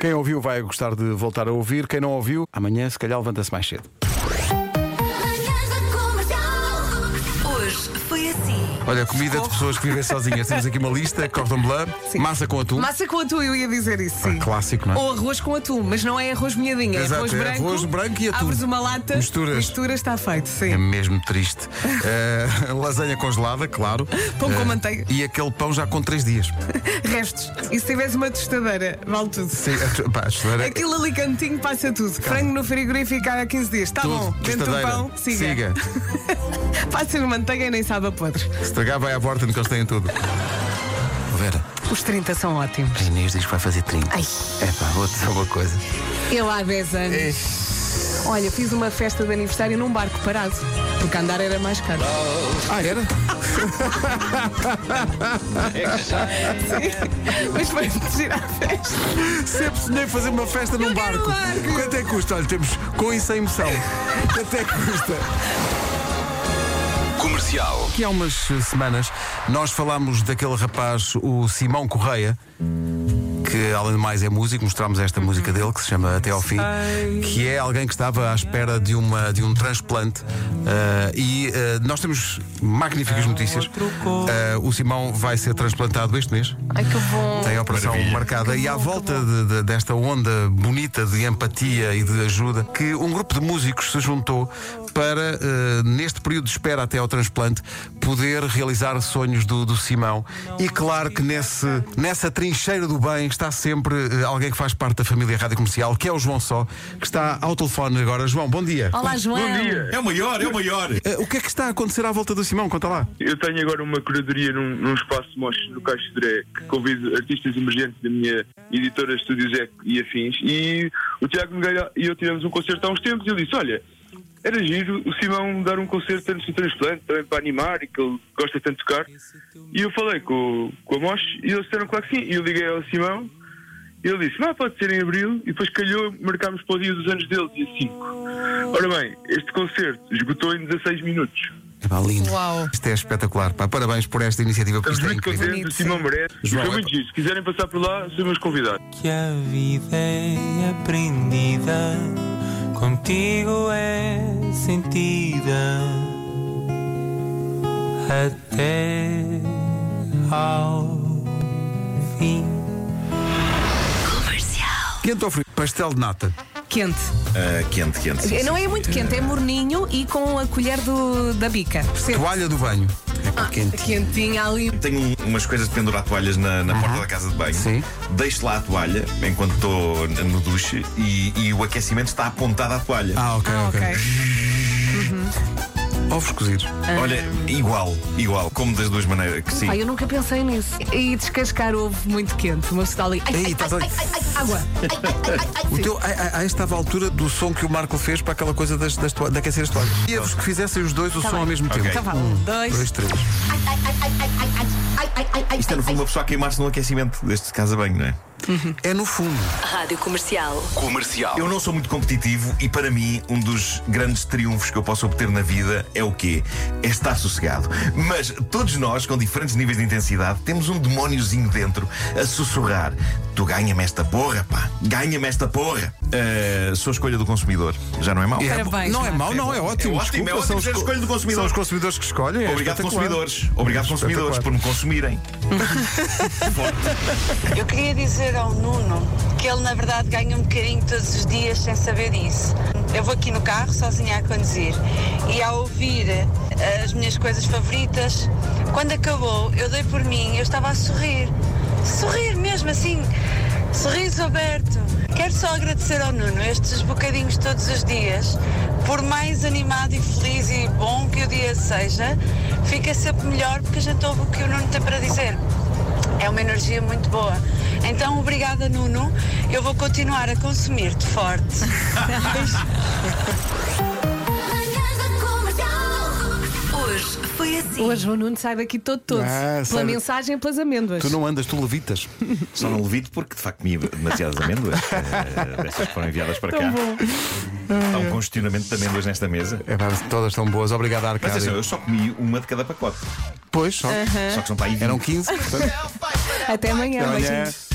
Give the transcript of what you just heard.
Quem ouviu vai gostar de voltar a ouvir. Quem não ouviu, amanhã se calhar levanta-se mais cedo. Olha, comida de pessoas que vivem sozinhas. Temos aqui uma lista: cordon blanc, Sim. massa com atum. Massa com atum, eu ia dizer isso, sim. Clássico, não é? Ou arroz com atum, mas não é arroz molhadinho, é Exato, arroz é branco. arroz branco e atum. Abres uma lata, Misturas. mistura, está feito, sim. É mesmo triste. Eh, lasanha congelada, claro. Pão com Eh, manteiga. E aquele pão já com 3 dias. Restos. E se tivesse uma tostadeira, vale tudo. Sim, a- pá, a tostadeira- Aquilo ali cantinho passa tudo. Frango no frigorífico há 15 dias. Está Tudo. bom. Dentro do Tostadeira. pão, siga. Siga. Passa no manteiga e nem sabe a podre. Estragar, vai à porta que eles têm tudo. Vera, Os 30 são ótimos. a Inês diz que vai fazer 30. Ai. É pá, vou-te dizer uma coisa. Eu há 10 anos. Olha, fiz uma festa de aniversário num barco parado. Porque andar era mais caro. Ah, era? Mas foi girar a festa. Sempre sonhei fazer uma festa num barco. barco. Quanto é que custa? Olha, temos com e sem emoção. Quanto é que custa? Comercial. Aqui há umas semanas nós falámos daquele rapaz, o Simão Correia, que além de mais é músico, mostrámos esta música dele que se chama Até ao Fim, que é alguém que estava à espera de, uma, de um transplante. eh, e eh, nós temos magníficas notícias. Eh, o Simão vai ser transplantado este mês. Ai que bom. Tem a operação marcada e à volta de- de- desta onda bonita de empatia e de ajuda que um grupo de músicos se juntou para, neste período de espera até ao transplante, poder realizar sonhos do, do Simão. E claro que nesse, nessa trincheira do bem está sempre eh, alguém que faz parte da família Rádio Comercial, que é o João Só, que está ao telefone agora. João, bom dia. Olá, João. É o maior, é o maior. Eh, o que é que está a acontecer à volta do Simão? Conta lá. Eu tenho agora uma curadoria num, num espaço de mostras no Caixo de Dré, que convido artistas emergentes da minha editora Estúdios Eco e afins. E o Tiago Nogueira e eu tivemos um concerto há uns tempos e ele disse: Olha, era giro o Simão dar um concerto antes do transplante, também para animar e que ele gosta tanto de tocar. E eu falei com, com a Mosh e eles disseram claro que sim. E eu liguei ao Simão e ele disse: Ah, pode ser em abril. E depois calhou, marcámos para o dia dos anos dele, dia 5. Ora bem, este concerto esgotou em 16 minutos. É pá, lindo. Uau. Isto é espetacular. Pá, parabéns por esta iniciativa, Estamos isto é muito incrível. contentes, o Simão merece. E João, foi é muito pa- giro. Se quiserem passar por lá, são meus convidados. que a vida é aprendida, contigo é sentida até ao fim. Quente ou frio? Pastel de nata. Quente. Ah, quente, quente. sim, Não é muito quente, é morninho e com a colher do, da bica. Percebe? Toalha do banho. Pá, quente. Quentinha ali. Tenho um- umas coisas de pendurar toalhas na, na porta da casa de banho. Sim. Deixo lá a toalha enquanto estou no duche e, e o aquecimento está apontado à toalha. Ah, ok, Ah, ok. ok. Ovos cozidos. Olha, igual, igual, como das duas maneiras que sim. Ai, eu nunca pensei nisso. E descascar ovo muito quente. Uma pessoa está ali. Ai, Ei, ai, estás ai, ali. ai, ai, ai, água. Ai, ai, ai, ai, ai, O sim. teu, ai, ai, ai, estava à altura do som que o Marco fez para aquela coisa das, das toalhas, de aquecer as toalhas. Queria-vos que fizessem os dois o som bem. ao mesmo tempo. Ok. Então vá, um, dois. Dois, três. Isto é no fundo uma pessoa a queimar-se no aquecimento deste casa-banho, não é? É no fundo. Rádio Comercial. Comercial. Eu não sou muito competitivo e para mim um dos grandes triunfos que eu posso obter na vida é o quê? É estar sossegado. Mas todos nós, com diferentes níveis de intensidade, temos um demóniozinho dentro a sussurrar. Tu ganha-me esta porra, pá. Ganha-me esta porra. Uh, sou a escolha do consumidor. Já não é mau? É, Parabéns, não é mau, não, é ótimo. É ótimo, Desculpa, é ótimo são os ser a co- escolha do consumidor. São os consumidores que escolhem. é Obrigado, consumidores. Obrigado, consumidores, por me consumirem. Eu queria dizer ao Nuno que ele, na verdade, ganha um bocadinho todos os dias sem saber disso. Eu vou aqui no carro, sozinha a conduzir, e ao ouvir eh, as minhas coisas favoritas, quando acabou, eu dei por mim, eu estava a sorrir. Sorrir mesmo, assim, sorriso aberto. Quero só agradecer ao Nuno estes bocadinhos todos os dias, por mais animado e feliz e bom que o dia seja, fica sempre melhor porque a gente o que o Nuno tem para dizer. É uma energia muito boa. Então, obrigada, Nuno. Eu vou continuar a consumir-te forte. Hoje foi assim. Hoje o Nuno sai daqui todo todo. Ah, pela sai- mensagem e pelas amêndoas. Tu não andas, tu levitas. Só não levito porque de facto comi demasiadas amêndoas. eh, Dessas que foram enviadas para cá. Há um congestionamento de amêndoas nesta mesa. É, pá, todas estão boas. Obrigado, Mas Arcádio. atenção, eu só comi uma de cada pacote. Pois, só. Só que são para aí 20. Eram 15. portanto, Até amanhã. amanhã. beijinhos.